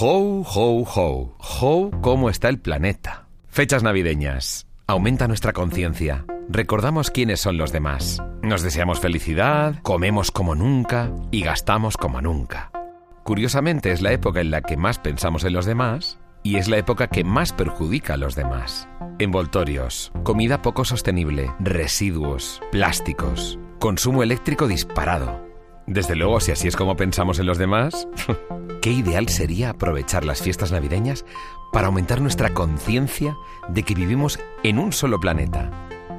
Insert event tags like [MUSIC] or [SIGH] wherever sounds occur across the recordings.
Ho, ho, ho. Ho, ¿cómo está el planeta? Fechas navideñas. Aumenta nuestra conciencia. Recordamos quiénes son los demás. Nos deseamos felicidad, comemos como nunca y gastamos como nunca. Curiosamente es la época en la que más pensamos en los demás y es la época que más perjudica a los demás. Envoltorios, comida poco sostenible, residuos, plásticos, consumo eléctrico disparado. Desde luego, si así es como pensamos en los demás, [LAUGHS] qué ideal sería aprovechar las fiestas navideñas para aumentar nuestra conciencia de que vivimos en un solo planeta.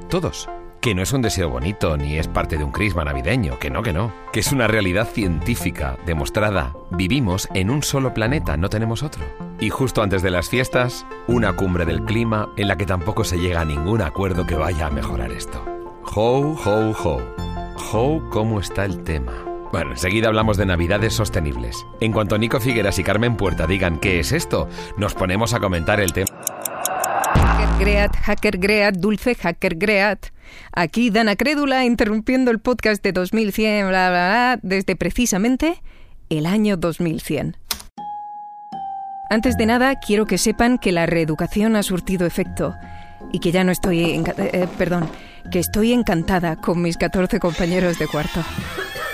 Todos. Que no es un deseo bonito ni es parte de un crisma navideño, que no, que no. Que es una realidad científica, demostrada. Vivimos en un solo planeta, no tenemos otro. Y justo antes de las fiestas, una cumbre del clima en la que tampoco se llega a ningún acuerdo que vaya a mejorar esto. Ho, ho, ho. Ho, ¿cómo está el tema? Bueno, enseguida hablamos de navidades sostenibles. En cuanto Nico Figueras y Carmen Puerta digan qué es esto, nos ponemos a comentar el tema. Hacker Great, Hacker Great, Dulce Hacker Great. Aquí Dana Crédula interrumpiendo el podcast de 2100, bla, bla, bla, desde precisamente el año 2100. Antes de nada, quiero que sepan que la reeducación ha surtido efecto y que ya no estoy... eh, eh, perdón, que estoy encantada con mis 14 compañeros de cuarto.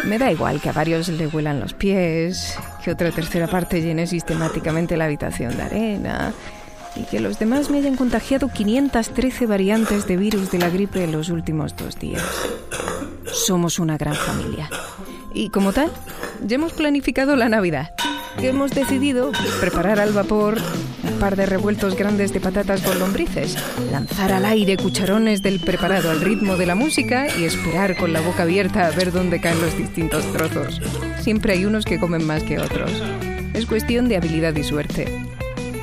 Me da igual que a varios le huelan los pies, que otra tercera parte llene sistemáticamente la habitación de arena y que los demás me hayan contagiado 513 variantes de virus de la gripe en los últimos dos días. Somos una gran familia. Y como tal, ya hemos planificado la Navidad. Que hemos decidido preparar al vapor un par de revueltos grandes de patatas con lombrices, lanzar al aire cucharones del preparado al ritmo de la música y esperar con la boca abierta a ver dónde caen los distintos trozos. Siempre hay unos que comen más que otros. Es cuestión de habilidad y suerte.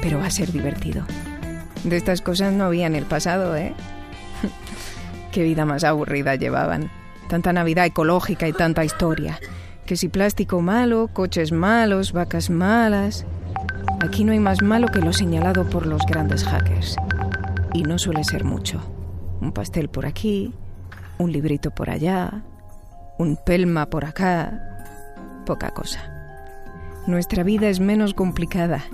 Pero va a ser divertido. De estas cosas no había en el pasado, ¿eh? [LAUGHS] Qué vida más aburrida llevaban. Tanta Navidad ecológica y tanta historia. Que si plástico malo, coches malos, vacas malas. Aquí no hay más malo que lo señalado por los grandes hackers. Y no suele ser mucho. Un pastel por aquí, un librito por allá, un pelma por acá. Poca cosa. Nuestra vida es menos complicada.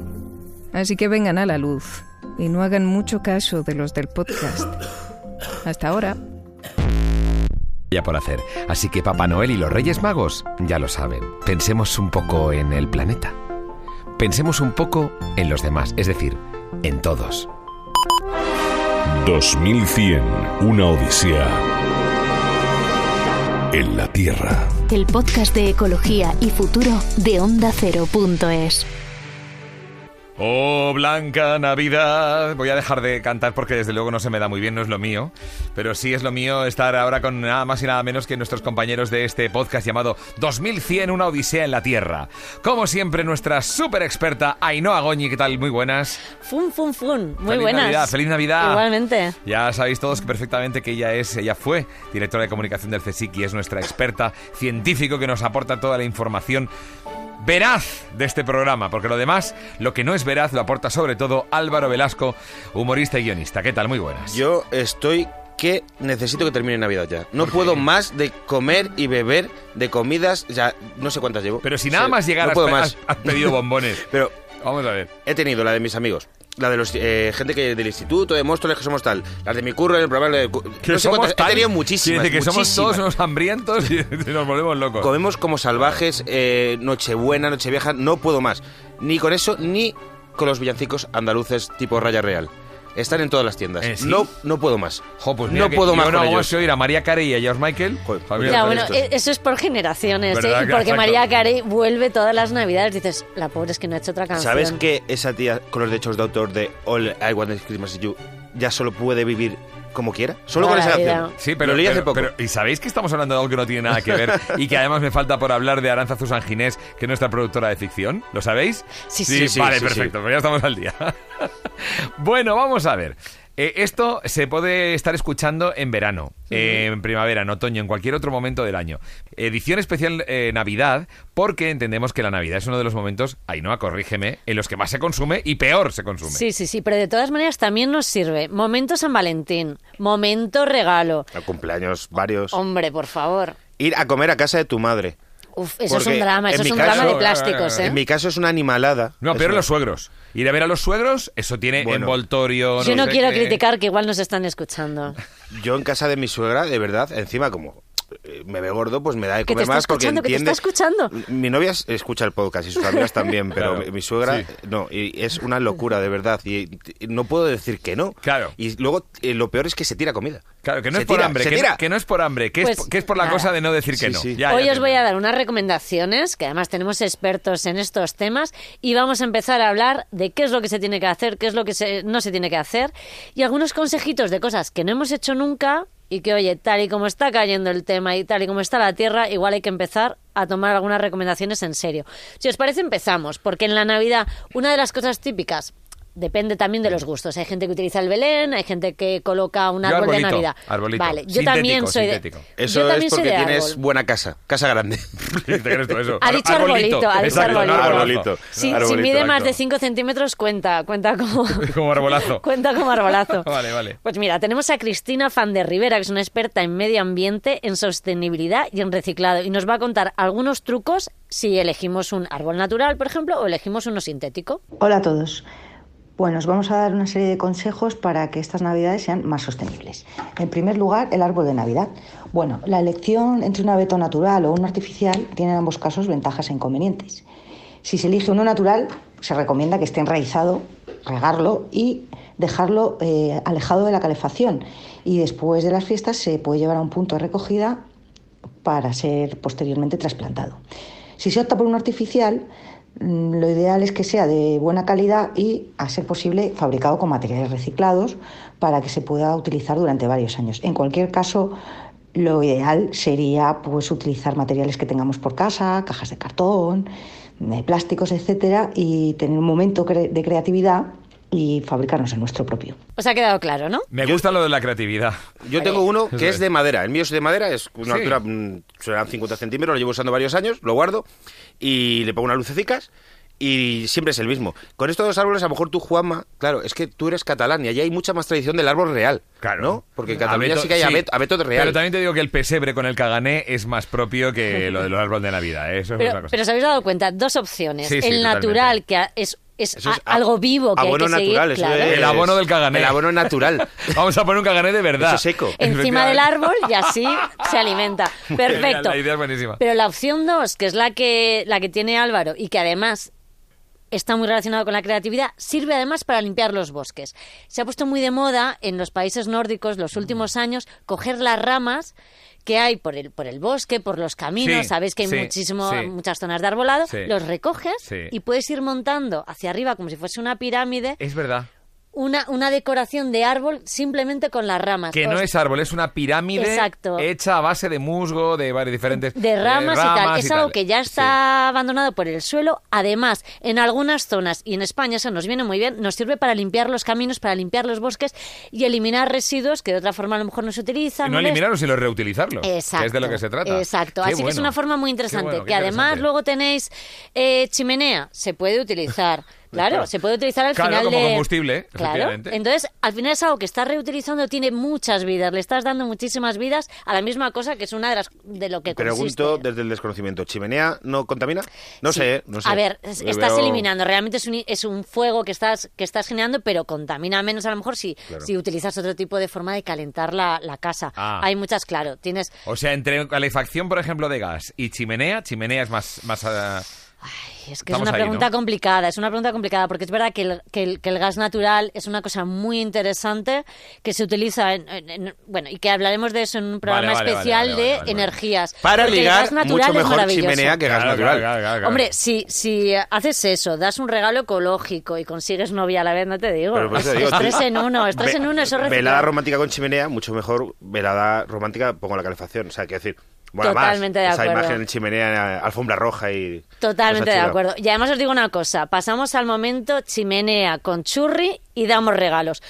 Así que vengan a la luz y no hagan mucho caso de los del podcast. Hasta ahora. Ya por hacer. Así que Papá Noel y los Reyes Magos ya lo saben. Pensemos un poco en el planeta. Pensemos un poco en los demás, es decir, en todos. 2100, una odisea en la Tierra. El podcast de ecología y futuro de Onda Cero.es. Oh, Blanca Navidad. Voy a dejar de cantar porque desde luego no se me da muy bien, no es lo mío. Pero sí es lo mío estar ahora con nada más y nada menos que nuestros compañeros de este podcast llamado 2100, una odisea en la Tierra. Como siempre, nuestra súper experta Ainhoa Goñi, ¿qué tal? Muy buenas. Fun, fun, fun. Muy Feliz buenas. Navidad, feliz Navidad. Igualmente. Ya sabéis todos perfectamente que ella es, ella fue directora de comunicación del CSIC y es nuestra experta científico que nos aporta toda la información veraz de este programa, porque lo demás, lo que no es veraz, lo aporta sobre todo Álvaro Velasco, humorista y guionista. ¿Qué tal? Muy buenas. Yo estoy que necesito que termine Navidad ya. No puedo más de comer y beber de comidas, ya no sé cuántas llevo. Pero si nada más llegar no has, puedo pe- más. has- has pedido bombones. [LAUGHS] Pero Vamos a ver. he tenido la de mis amigos, la de los eh, gente que del instituto, de Móstoles que somos tal, las de mi curro el programa de Que no sé somos tal- he tenido muchísimas. Quiere decir que somos todos unos hambrientos [LAUGHS] y nos volvemos locos. Comemos como salvajes, eh, Nochebuena, Nochevieja, no puedo más. Ni con eso, ni con los villancicos andaluces tipo Raya Real. Están en todas las tiendas. ¿Eh, sí? No, no puedo más. Jo, pues no puedo yo más no con hago ellos. más que oír a María Carey y a George Michael. Joder, Javier, mira, Ya, con bueno, estos. e- eso es por generaciones, ¿eh? Porque Exacto. María Carey vuelve todas las navidades. Dices, la pobre es que no ha hecho otra canción. ¿Sabes que esa tía con los derechos de autor de All I Want is Christmas is You ya solo puede vivir como quiera? Solo con esa canción. Sí, pero, Lo leí hace pero- poco. pero- ¿y sabéis que estamos hablando de algo que no tiene nada que ver y que además me falta por hablar de Aranza Susan Ginés, que es nuestra productora de ficción? ¿Lo sabéis? Sí, sí. sí, vale, sí, perfecto, pues ya estamos al día. [LAUGHS] bueno, vamos a ver. Eh, esto se puede estar escuchando en verano, eh, en primavera, en otoño, en cualquier otro momento del año. Edición especial eh, Navidad, porque entendemos que la Navidad es uno de los momentos, Ainhoa, corrígeme, en los que más se consume y peor se consume. Sí, sí, sí, pero de todas maneras también nos sirve. Momento San Valentín, momento regalo. A cumpleaños varios. Hombre, por favor. Ir a comer a casa de tu madre. Uf, eso es Porque un drama, eso es un caso- drama de plásticos, ¿eh? En mi caso es una animalada. No, Es pero una- los suegros. Ir a ver a los suegros, eso tiene Bueno. envoltorio. Yo no sé quiero qué. criticar que igual nos están escuchando. Yo en casa de mi suegra, de verdad, encima como me ve gordo, pues me da de Que te comer más porque escuchando, que te entiende... está escuchando. Mi novia es- escucha el podcast y sus amigas también, [LAUGHS] pero Claro, mi- mi suegra sí. no, y es una locura, de verdad, y, y no puedo decir que no. Claro. Y luego eh, lo peor es que se tira comida. Claro, que no Se es por tira, hambre, se que, tira. no- que no es por hambre, que, es, Pues, que es por la nada. cosa de no decir que Sí, no. sí. Ya, Hoy ya os voy a dar unas recomendaciones, que además tenemos expertos en estos temas, y vamos a empezar a hablar de qué es lo que se tiene que hacer, qué es lo que se- no se tiene que hacer, y algunos consejitos de cosas que no hemos hecho nunca y que, oye, tal y como está cayendo el tema y tal y como está la Tierra, igual hay que empezar a tomar algunas recomendaciones en serio. Si os parece, empezamos, porque en la Navidad una de las cosas típicas... Depende también de los gustos. Hay gente que utiliza el Belén, hay gente que coloca un Yo árbol de Navidad. arbolito. Vale, yo Sintético, también soy de, sintético. Eso yo también es soy porque de tienes árbol. buena casa, casa grande. ¿Te crees tú eso? Ha dicho arbolito, ha dicho Exacto, arbolito. Arbolito. Si, mide más de 5 centímetros, cuenta, cuenta como, [LAUGHS] Como arbolazo. [LAUGHS] cuenta como arbolazo. [LAUGHS] Vale, vale. Pues mira, tenemos a Cristina Fan de Rivera, que es una experta en medio ambiente, en sostenibilidad y en reciclado, y nos va a contar algunos trucos si elegimos un árbol natural, por ejemplo, o elegimos uno sintético. Hola a todos. Bueno, os vamos a dar una serie de consejos para que estas navidades sean más sostenibles. En primer lugar, el árbol de Navidad. Bueno, la elección entre un abeto natural o uno artificial tiene en ambos casos ventajas e inconvenientes. Si se elige uno natural, se recomienda que esté enraizado, regarlo y dejarlo eh, alejado de la calefacción. Y después de las fiestas se puede llevar a un punto de recogida para ser posteriormente trasplantado. Si se opta por un artificial, lo ideal es que sea de buena calidad y, a ser posible, fabricado con materiales reciclados para que se pueda utilizar durante varios años. En cualquier caso, lo ideal sería pues utilizar materiales que tengamos por casa, cajas de cartón, de plásticos, etcétera, y tener un momento de creatividad y fabricarnos el nuestro propio. Os ha quedado claro, ¿no? Me gusta lo de la creatividad. Yo tengo uno que es de madera. El mío es de madera, es una Sí. altura, mm, serán 50 centímetros, lo llevo usando varios años, lo guardo y le pongo unas lucecicas y siempre es el mismo. Con estos dos árboles, a lo mejor tú, Juanma, claro, es que tú eres catalán y allí hay mucha más tradición del árbol real. Claro. ¿No? Porque en Cataluña Abeto- sí que hay abeto, abeto de real. Pero también te digo que el pesebre con el cagané es más propio que [LAUGHS] lo del árbol de Navidad. ¿eh? Eso es otra Pero, cosa. pero os habéis dado cuenta, dos opciones. Sí, sí, el totalmente. natural, que es, es, Eso es a- algo vivo que hay abono que seguir. natural, eso claro. es- El abono del cagané. El abono natural. [LAUGHS] Vamos a poner un cagané de verdad. Eso seco. encima del árbol y así se alimenta. [LAUGHS] Perfecto. La idea es buenísima. Pero la opción 2, que es la que, la que tiene Álvaro y que además está muy relacionado con la creatividad, sirve además para limpiar los bosques. Se ha puesto muy de moda en los países nórdicos los últimos años coger las ramas que hay por el, por el bosque, por los caminos, Sí, sabéis que hay sí, muchísimo, sí. muchas zonas de arbolado, los recoges y puedes ir montando hacia arriba como si fuese una pirámide, Es verdad. Una, una decoración de árbol simplemente con las ramas. Que no es árbol, es una pirámide Exacto. hecha a base de musgo, de varios diferentes... de ramas, y tal. Es algo tal. que ya Sí. está abandonado por el suelo. Además, en algunas zonas y en España eso nos viene muy bien, nos sirve para limpiar los caminos, para limpiar los bosques y eliminar residuos que de otra forma a lo mejor no se utilizan. Y no eliminarlos, sino reutilizarlos. Exacto. Que es de lo que se trata. Exacto. Qué Así que es una forma muy interesante. bueno, que además luego tenéis eh, chimenea, se puede utilizar. [LAUGHS] Claro, Claro. se puede utilizar al Claro, final como de... combustible, Claro. Entonces, al final es algo que estás reutilizando, tiene muchas vidas, le estás dando muchísimas vidas a la misma cosa que es una de las de lo que Pregunto consiste. desde el desconocimiento, ¿chimenea no contamina? No Sí. sé, ¿eh? no sé. A ver, es- estás veo- eliminando. Realmente es un, es un fuego que estás, que estás generando, pero contamina menos a lo mejor si, Claro. si utilizas otro tipo de forma de calentar la, la casa. Ah. Hay muchas, claro. Tienes. O sea, entre calefacción, por ejemplo, de gas y chimenea, chimenea es más... más ah, Ay, es que Estamos es una ahí, pregunta ¿no? complicada, es una pregunta complicada, porque es verdad que el, que el- que el gas natural es una cosa muy interesante que se utiliza, en, en- en- bueno, y que hablaremos de eso en un programa Vale, vale, especial vale, vale, de vale, vale. energías. Para Porque el ligar, gas natural mucho mejor chimenea que gas claro, natural. claro, claro, claro. Hombre, si, si haces eso, das un regalo ecológico y consigues novia a la vez, no te digo. Pero digo, es tres en uno, es tres ve- en uno, eso es Velada romántica con chimenea, mucho mejor velada romántica pongo la calefacción. O sea, quiero decir, bueno, Totalmente de más, esa acuerdo. imagen en chimenea, alfombra roja y... Totalmente de acuerdo. Y además os digo una cosa, pasamos al momento chimenea con churri y damos regalos.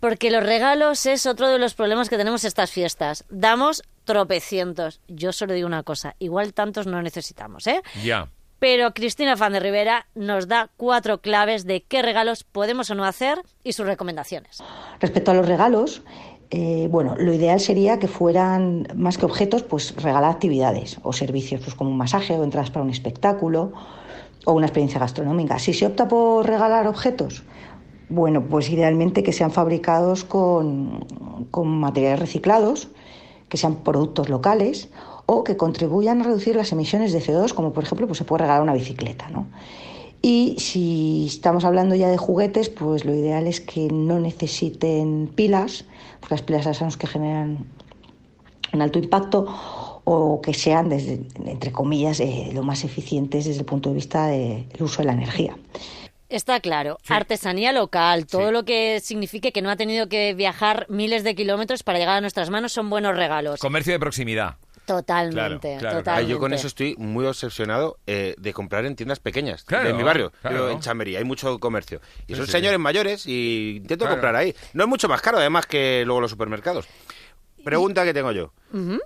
Porque los regalos es otro de los problemas que tenemos estas fiestas. Damos tropecientos. Yo solo digo una cosa, igual tantos no necesitamos, ¿eh? Ya. Pero Cristina Fan de Rivera nos da cuatro claves de qué regalos podemos o no hacer y sus recomendaciones. Respecto a los regalos, Eh, bueno, lo ideal sería que fueran más que objetos, pues regalar actividades o servicios, pues como un masaje o entradas para un espectáculo o una experiencia gastronómica. Si se opta por regalar objetos, bueno, pues idealmente que sean fabricados con, con materiales reciclados, que sean productos locales o que contribuyan a reducir las emisiones de CO2, como por ejemplo pues se puede regalar una bicicleta. ¿no? Y si estamos hablando ya de juguetes, pues lo ideal es que no necesiten pilas, porque las pilas ya sabemos que generan un alto impacto, o que sean, desde, entre comillas, eh, lo más eficientes desde el punto de vista del uso de la energía. Está claro, artesanía local, todo lo que signifique que no ha tenido que viajar miles de kilómetros para llegar a nuestras manos son buenos regalos. Comercio de proximidad. Totalmente, Claro, claro. totalmente. Yo con eso estoy muy obsesionado eh, de comprar en tiendas pequeñas Claro, de mi barrio, claro. En Chamberí, hay mucho comercio. Y son sí. señores mayores y intento Claro. comprar ahí. No es mucho más caro, además, que luego los supermercados. Pregunta que tengo yo.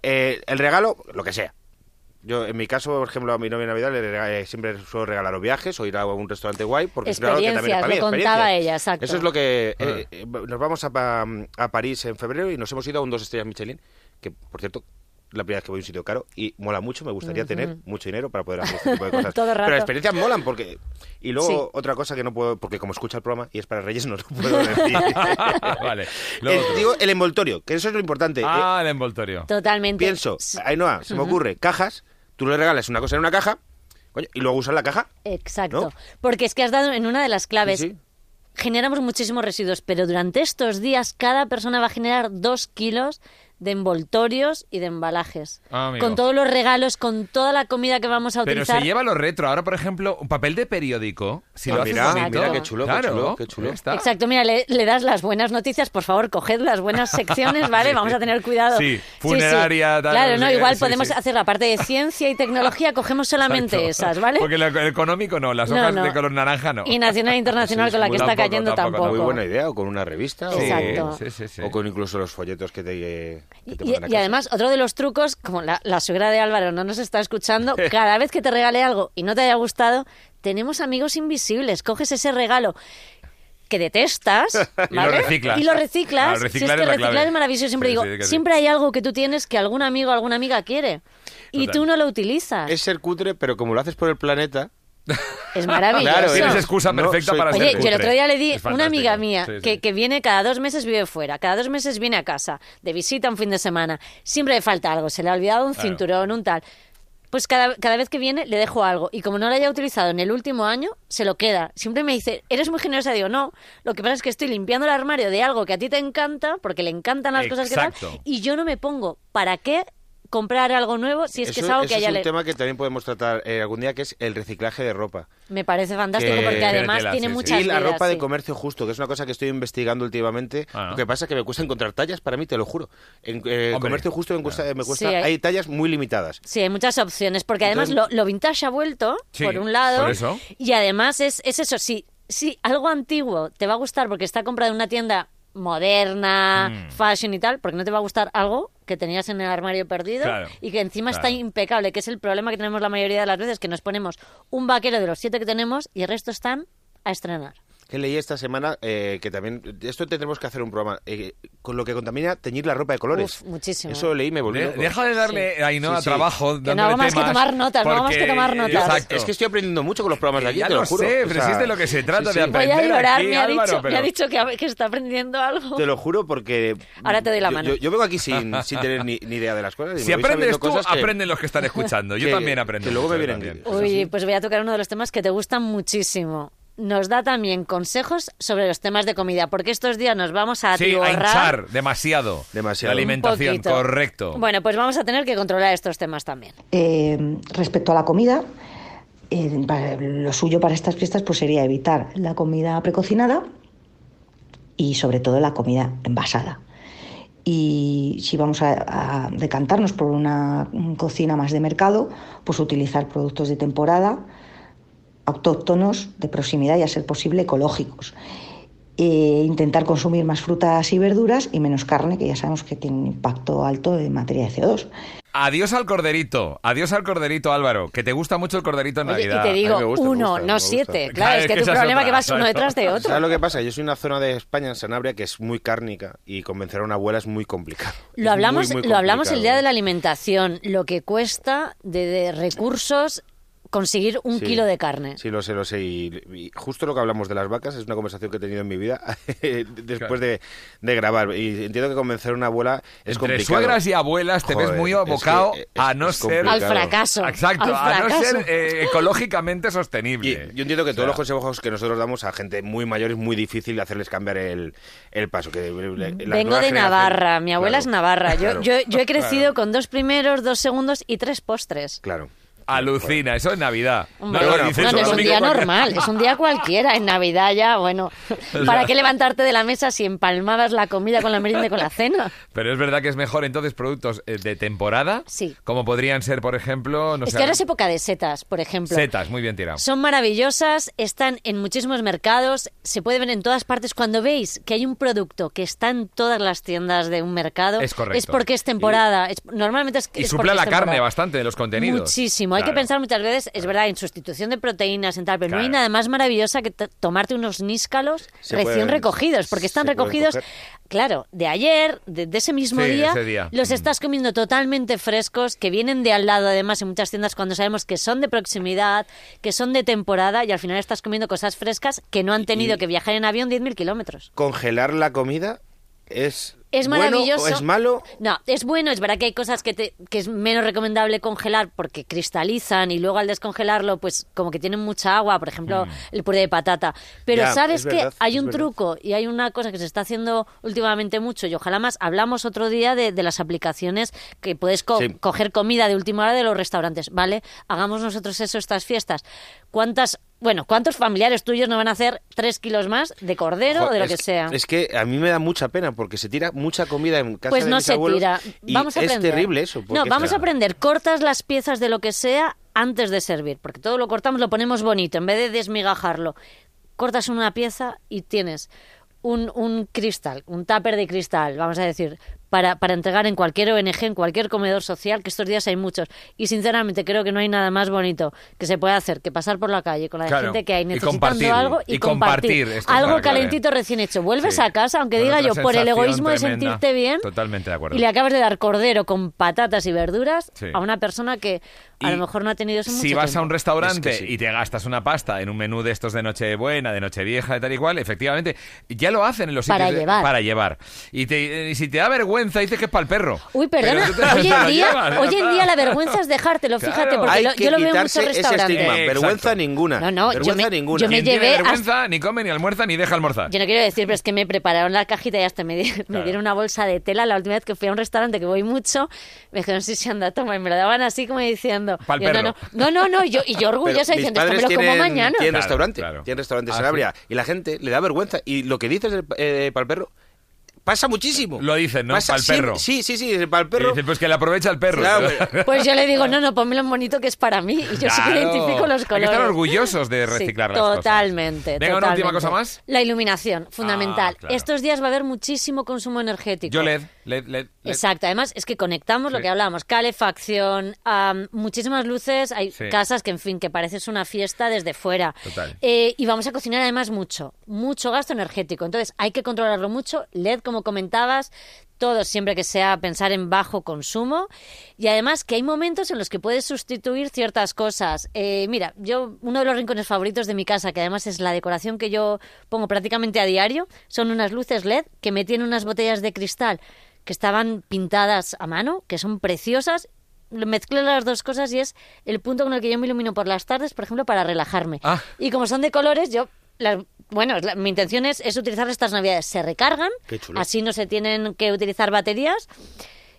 Eh, el regalo, lo que sea. Yo, en mi caso, por ejemplo, a mi novia Navidad le eh, siempre suelo regalar viajes o ir a un restaurante guay porque es un regalo que también es para mí, Experiencias, lo contaba experiencias. ella, exacto. Eso es lo que... Ah. eh, eh, nos vamos a, pa- a París en febrero y nos hemos ido a un dos estrellas Michelin, que, por cierto, la primera vez que voy a un sitio caro y mola mucho, me gustaría tener mucho dinero para poder hacer este tipo de [LAUGHS] cosas. Todo el rato. Pero las experiencias molan porque... Y luego Sí. otra cosa que no puedo, porque como escucha el programa y es para Reyes, no lo puedo decir. [LAUGHS] vale. El- digo, el envoltorio, que eso es lo importante. Eh, Ah, el envoltorio. Totalmente. pienso, Ainhoa, se me ocurre, cajas, tú le regalas una cosa en una caja, coño, y luego usas la caja. Exacto. ¿No? Porque es que has dado en una de las claves. Sí, sí. Generamos muchísimos residuos, pero durante estos días cada persona va a generar dos kilos de envoltorios y de embalajes. Ah, con todos los regalos, con toda la comida que vamos a Pero utilizar. se lleva lo retro. Ahora, por ejemplo, un papel de periódico. Si Ah, lo haces mira, bonito, mira, qué chulo, qué chulo, qué chulo. está. Exacto, mira, le, le das las buenas noticias, por favor, coged las buenas [LAUGHS] secciones, ¿vale? Sí. Vamos a tener cuidado. Sí, funeraria, tal, Claro, no igual sí, podemos sí. hacer la parte de ciencia y tecnología, cogemos solamente Exacto. esas, ¿vale? Porque lo el económico no, las hojas no. de color naranja no. Y nacional e internacional Sí, con la que está cayendo tampoco, tampoco. Muy buena idea, o con una revista, o- Exacto. Sí, sí, sí. o con incluso los folletos que te Y, además, otro de los trucos, como la, la suegra de Álvaro no nos está escuchando, [LAUGHS] cada vez que te regale algo y no te haya gustado, tenemos amigos invisibles. Coges ese regalo que detestas [LAUGHS] Y lo reciclas. Y lo reciclas. Ah, Si es que es la reciclar clave. es maravilloso. Siempre Sí, digo, sí, que sí. siempre hay algo que tú tienes que algún amigo o alguna amiga quiere. Y Total. tú no lo utilizas. Es ser cutre, pero como lo haces por el planeta, Es maravilloso. Claro, Tienes excusa No perfecta soy para. Oye, yo el otro día le di una amiga mía Sí, sí. Que, que viene cada dos meses, vive fuera, cada dos meses viene a casa, de visita un fin de semana. Siempre le falta algo, se le ha olvidado un Claro. cinturón, un tal. Pues cada, cada vez que viene le dejo algo. Y como no lo haya utilizado en el último año, se lo queda. Siempre me dice, eres muy generosa. Digo, no, lo que pasa es que estoy limpiando el armario de algo que a ti te encanta, porque le encantan las cosas que Exacto. tal. Y yo no me pongo, ¿para qué comprar algo nuevo si es que es algo que a es un le... tema que también podemos tratar eh, algún día, que es el reciclaje de ropa. Me parece fantástico Que- porque además tiene sí, sí. muchas y la vidas, ropa de sí. comercio justo, que es una cosa que estoy investigando últimamente. Ah. Lo que pasa es que me cuesta encontrar tallas, para mí, te lo juro. En eh, comercio justo me cuesta, me cuesta Sí, hay- hay tallas muy limitadas. Sí, hay muchas opciones, porque además Entonces- lo, lo vintage ha vuelto, Sí, por un lado, por eso. y además es, es eso, si, si algo antiguo te va a gustar porque está comprado en una tienda moderna, Mm. fashion y tal, porque no te va a gustar algo que tenías en el armario perdido Claro, y que encima está impecable, que es el problema que tenemos la mayoría de las veces, que nos ponemos un vaquero de los siete que tenemos y el resto están a estrenar. Que leí esta semana eh, que también. Esto tendremos que hacer un programa. eh, con lo que contamina teñir la ropa de colores. Uf, muchísimo. Eso leí y me. De- loco. deja de darle Sí, sí. trabajo Que no más que tomar notas, no hago más que porque- tomar notas. Exacto. Es que estoy aprendiendo mucho con los programas de aquí, ya te lo, lo juro. sé, O pero sea, si es de lo que se trata, sí, de sí. Voy a Aprender llorar, aquí, me, ha Álvaro, dicho, me ha dicho que, que está aprendiendo algo. Te lo juro porque. Ahora te doy la mano. Yo, yo vengo aquí sin, sin tener ni, ni idea de las cosas. y Si aprendes tú, cosas aprenden los que están escuchando. [LAUGHS] Yo también aprendo. que luego me vienen bien. Uy, pues voy a tocar uno de los temas que te gustan muchísimo. Nos da también consejos sobre los temas de comida, porque estos días nos vamos a Sí, a hinchar demasiado. Demasiado. La alimentación, poquito. correcto. Bueno, pues vamos a tener que controlar estos temas también. Eh, respecto a la comida, eh, para- lo suyo para estas fiestas pues sería evitar la comida precocinada y sobre todo la comida envasada. Y si vamos a, a decantarnos por una cocina más de mercado, pues utilizar productos de temporada, autóctonos, de proximidad y a ser posible ecológicos. eh, intentar consumir más frutas y verduras y menos carne, que ya sabemos que tiene un impacto alto en materia de CO2. Adiós al corderito, adiós al corderito Álvaro, que te gusta mucho el corderito en Oye, y te digo, gusta, uno, gusta, no siete. Claro, [LAUGHS] Claro, es es que que tu problema es que vas uno detrás de otro. ¿Sabes lo que pasa? Yo soy una zona de España, en Sanabria, que es muy cárnica y convencer a una abuela es muy complicado. [LAUGHS] Lo hablamos, muy, muy lo hablamos el día de la alimentación, lo que cuesta de, de recursos conseguir un Sí. kilo de carne. Sí, lo sé, lo sé. Y, y justo lo que hablamos de las vacas es una conversación que he tenido en mi vida [LAUGHS] después de, de grabar. Y entiendo que convencer a una abuela es Entre complicado. suegras y abuelas te ves muy es abocado que es- a no ser... Al fracaso. Exacto, al a no ser eh, ecológicamente Y sostenible. yo entiendo que O todos los consejos que nosotros damos a gente muy mayor es muy difícil hacerles cambiar el, el paso. Que la Vengo de Navarra, mi abuela Claro, es Navarra. Yo, claro, yo, yo he crecido con dos primeros, dos segundos y tres postres. Claro. Alucina, eso es Navidad. Hombre, Pero lo bueno, dices no, no, es un día normal, es un día cualquiera. En Navidad ya, bueno, [LAUGHS] ¿para qué levantarte de la mesa si empalmabas la comida con la merienda y con la cena? Pero es verdad que es mejor entonces productos eh, de temporada, Sí. como podrían ser, por ejemplo, no es sé, que ahora es época de setas, por ejemplo. setas, muy bien tirado. Son maravillosas, están en muchísimos mercados, se puede ver en todas partes. Cuando veis que hay un producto que está en todas las tiendas de un mercado, Es correcto. porque es temporada. Es- normalmente es, Y es porque la es carne bastante de los contenidos. Muchísimo. Hay que Claro. pensar muchas veces, es verdad, en sustitución de proteínas, en tal, pero no hay nada más maravillosa que tomarte unos níscalos Se recién pueden- recogidos, porque están recogidos, claro, de ayer, de, de ese mismo Sí, día, ese día. los Mm. estás comiendo totalmente frescos, que vienen de al lado, además, en muchas tiendas cuando sabemos que son de proximidad, que son de temporada, y al final estás comiendo cosas frescas que no han tenido Y- que viajar en avión 10.000 kilómetros. Congelar la comida es. Es bueno maravilloso. o es malo. No, es bueno, es verdad que hay cosas que, te- que es menos recomendable congelar porque cristalizan y luego al descongelarlo, pues como que tienen mucha agua, por ejemplo, el puré de patata. Pero Mm. Ya, sabes es que hay un verdad. truco y hay una cosa que se está haciendo últimamente mucho y ojalá más. Hablamos otro día de, de las aplicaciones que puedes co- Sí. coger comida de última hora de los restaurantes, ¿vale? Hagamos nosotros eso estas fiestas. ¿Cuántas, bueno, cuántos familiares tuyos no van a hacer tres kilos más de cordero o de lo es que sea? Es que a mí me da mucha pena porque se tira mucha comida en casa Pues de no mis se abuelos tira. y Vamos a es aprender. terrible eso. No, es vamos a aprender. Cortas las piezas de lo que sea antes de servir, porque todo lo cortamos, lo ponemos bonito, en vez de desmigajarlo. Cortas una pieza y tienes un, un cristal, un tupper de cristal, vamos a decir, para, para entregar en cualquier ONG, en cualquier comedor social, que estos días hay muchos. Y sinceramente creo que no hay nada más bonito que se pueda hacer que pasar por la calle con la Claro, gente que hay y necesitando compartir, algo y, y compartir esto, algo calentito recién hecho. Vuelves Sí. a casa, aunque Con diga yo, por el egoísmo de tremenda. sentirte bien, Totalmente de acuerdo. y le acabas de dar cordero con patatas y verduras Sí. a una persona que a Y lo mejor no ha tenido eso mucho Si vas a tiempo. un restaurante Es que sí. y te gastas una pasta en un menú de estos de Nochebuena, de Nochevieja, de tal y cual, efectivamente, ya lo hacen en los Para sitios de- llevar. para llevar. Y, te- y si te da vergüenza, dices que es para el perro. Uy, perdona, Pero hoy en día, llevas, hoy en día la vergüenza es dejártelo, Claro. fíjate, porque Hay lo- que yo lo veo en muchos ese restaurantes. Exacto. Vergüenza ninguna. No, no, yo vergüenza me- ninguna. yo me llevé vergüenza, ni come, ni almuerza, ni deja almorzar. Yo no quiero decir, pero es que me prepararon la cajita y hasta me, di- [LAUGHS] me dieron una bolsa de tela la última vez que fui a un restaurante que voy mucho. Me dijeron, sí, sí, anda, toma. Y me lo daban así como diciendo. Pa'l Yo, no, perro. no, no, no, no, y yo, y yo orgullosa diciendo, esto me lo como mañana. tienen restaurante, claro. tienen restaurante en Ah, Sanabria y la gente le da vergüenza. Y lo que dices para el perro pasa muchísimo. Lo dicen, ¿no? Pasa Pa'l siempre- perro. Sí, sí, sí, para el Y perro. dice, pues que le aprovecha el perro. Claro, pero- [LAUGHS] Pues yo le digo, no, no, pónmelo en bonito que es para mí. Y yo sí que Claro. identifico los Hay colores. que estar orgullosos de Sí, reciclar las cosas. totalmente, Venga, una última cosa más. La iluminación, fundamental. Ah, claro. Estos días va a haber muchísimo consumo energético. Yo LED, LED, LED. LED. Exacto, además es que conectamos lo Sí. que hablábamos, calefacción, am, muchísimas luces, hay Sí. casas que en fin, que pareces una fiesta desde fuera. Total. Eh, y vamos a cocinar además mucho, mucho gasto energético, entonces hay que controlarlo mucho, LED como comentabas, todo siempre que sea pensar en bajo consumo y además que hay momentos en los que puedes sustituir ciertas cosas. Eh, mira, yo uno de los rincones favoritos de mi casa, que además es la decoración que yo pongo prácticamente a diario, son unas luces LED que metí en unas botellas de cristal que estaban pintadas a mano, que son preciosas. Mezclé las dos cosas y es el punto con el que yo me ilumino por las tardes, por ejemplo, para relajarme. Ah. Y como son de colores, yo las- bueno, la- mi intención es, es utilizar estas navidades. Se recargan, así no se tienen que utilizar baterías.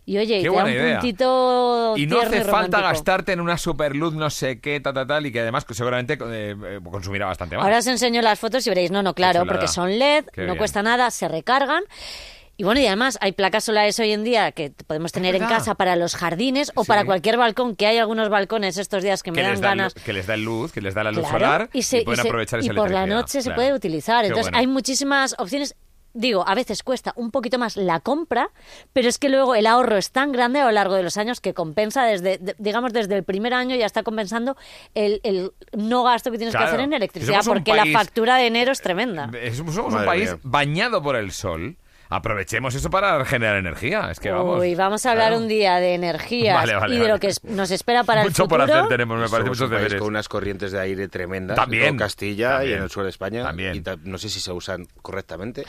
Y oye, y Qué te da un idea. puntito Y no hace falta gastarte en una superluz no sé qué, tal, tal, tal, y que además seguramente eh, eh, consumirá bastante más. Ahora os enseño las fotos y veréis, no, no, claro, porque son LED, Qué no bien. cuesta nada, se recargan. Y bueno, y además hay placas solares hoy en día que podemos tener en casa para los jardines o Sí. para cualquier balcón, que hay algunos balcones estos días que me que, dan da ganas. que les da luz, que les da la luz Claro, solar y, se- pueden y se- aprovechar y esa por la noche se puede utilizar. Entonces bueno. hay muchísimas opciones. Digo, a veces cuesta un poquito más la compra, pero es que luego el ahorro es tan grande a lo largo de los años que compensa desde, de- digamos, desde el primer año ya está compensando el, el no gasto que tienes Claro. que hacer en electricidad, porque país- la factura de enero es tremenda. Somos un Madre país mía. bañado por el sol. Aprovechemos eso para generar energía. Es que vamos. Uy, vamos a hablar Claro. un día de [LAUGHS] Vale, vale, y de vale. lo que nos espera para Mucho el por futuro. hacer tenemos, me parece muchos deberes. con unas corrientes de aire tremendas También. en todo Castilla y en el sur de España. También. Y ta- no sé si se usan correctamente.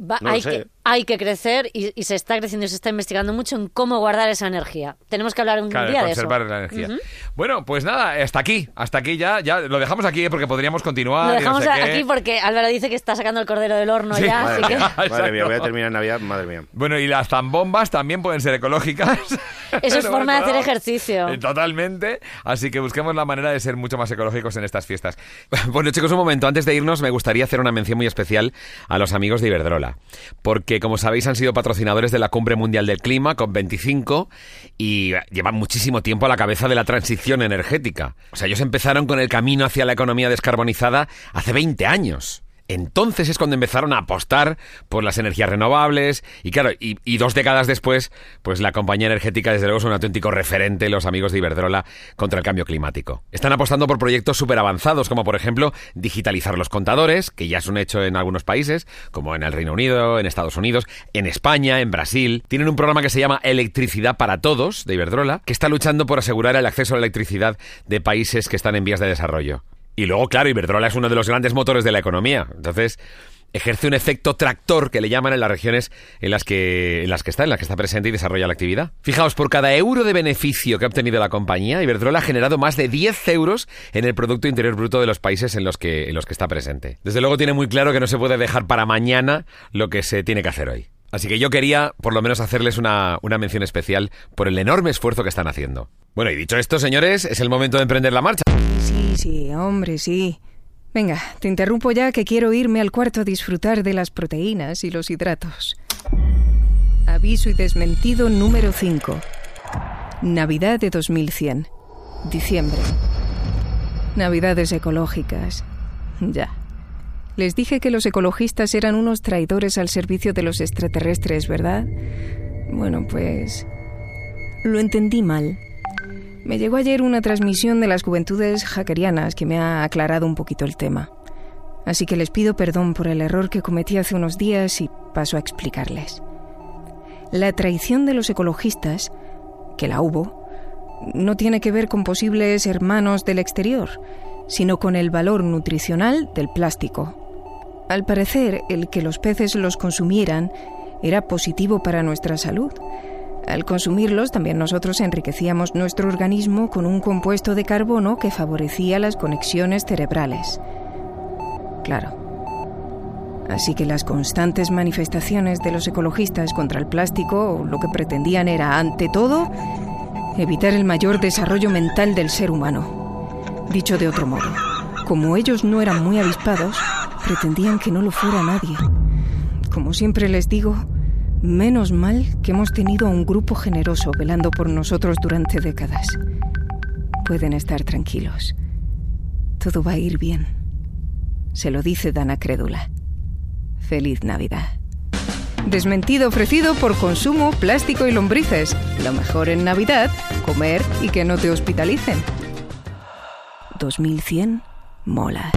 Va- No lo hay, sé. que, hay que crecer y, y se está creciendo y se está investigando mucho en cómo guardar esa energía. Tenemos que hablar un Claro, día de eso. conservar la energía. Bueno, pues nada, hasta aquí. Hasta aquí ya. ya lo dejamos aquí ¿eh? porque podríamos continuar. Lo no dejamos qué. aquí porque Álvaro dice que está sacando el cordero del horno Sí. ya, Madre así que... mía, [LAUGHS] madre Exacto. mía, voy a terminar Navidad, madre mía. Bueno, y las zambombas también pueden ser ecológicas. [LAUGHS] Eso es [LAUGHS] No forma de hacer ejercicio. Eh, Totalmente. Así que busquemos la manera de ser mucho más ecológicos en estas fiestas. Bueno, chicos, un momento. Antes de irnos, me gustaría hacer una mención muy especial a los amigos de Iberdrola. Porque, como sabéis, han sido patrocinadores de la Cumbre Mundial del Clima, COP25, y llevan muchísimo tiempo a la cabeza de la transición energética. O sea, ellos empezaron con el camino hacia la economía descarbonizada hace 20 años. Entonces es cuando empezaron a apostar por las energías renovables y claro, y, dos décadas después, pues la compañía energética desde luego es un auténtico referente, los amigos de Iberdrola, contra el cambio climático. Están apostando por proyectos súper avanzados, como por ejemplo digitalizar los contadores, que ya es un hecho en algunos países, como en el Reino Unido, en Estados Unidos, en España, en Brasil. Tienen un programa que se llama Electricidad para Todos, de Iberdrola, que está luchando por asegurar el acceso a la electricidad de países que están en vías de desarrollo. Y luego, claro, Iberdrola es uno de los grandes motores de la economía. Entonces, ejerce un efecto tractor que le llaman en las regiones en las que, en las que está, en las que está presente y desarrolla la actividad. Fijaos, por cada euro de beneficio que ha obtenido la compañía, Iberdrola ha generado más de 10 euros en el Producto Interior Bruto de los países en los que, en los que está presente. Desde luego tiene muy claro que no se puede dejar para mañana lo que se tiene que hacer hoy. Así que yo quería, por lo menos, hacerles una, una mención especial por el enorme esfuerzo que están haciendo. Bueno, y dicho esto, señores, es el momento de emprender la marcha. Sí, sí, hombre, sí. Venga, te interrumpo ya que quiero irme al cuarto a disfrutar de las proteínas y los hidratos. Aviso y desmentido número 5. Navidad de 2100. Diciembre. Navidades ecológicas. Ya. Les dije que los ecologistas eran unos traidores al servicio de los extraterrestres, ¿verdad? Bueno, pues... Lo entendí mal. Me llegó ayer una transmisión de las juventudes hackerianas que me ha aclarado un poquito el tema. Así que les pido perdón por el error que cometí hace unos días y paso a explicarles. La traición de los ecologistas, que la hubo, no tiene que ver con posibles hermanos del exterior, sino con el valor nutricional del plástico. Al parecer, el que los peces los consumieran era positivo para nuestra salud. Al consumirlos, también nosotros enriquecíamos nuestro organismo con un compuesto de carbono que favorecía las conexiones cerebrales. Claro. Así que las constantes manifestaciones de los ecologistas contra el plástico lo que pretendían era, ante todo, evitar el mayor desarrollo mental del ser humano. Dicho de otro modo, como ellos no eran muy avispados, pretendían que no lo fuera nadie. Como siempre les digo, menos mal que hemos tenido a un grupo generoso velando por nosotros durante décadas. Pueden estar tranquilos. Todo va a ir bien. Se lo dice Dana Crédula. Feliz Navidad. Desmentido ofrecido por consumo, plástico y lombrices. Lo mejor en Navidad, comer y que no te hospitalicen. 2100 mola.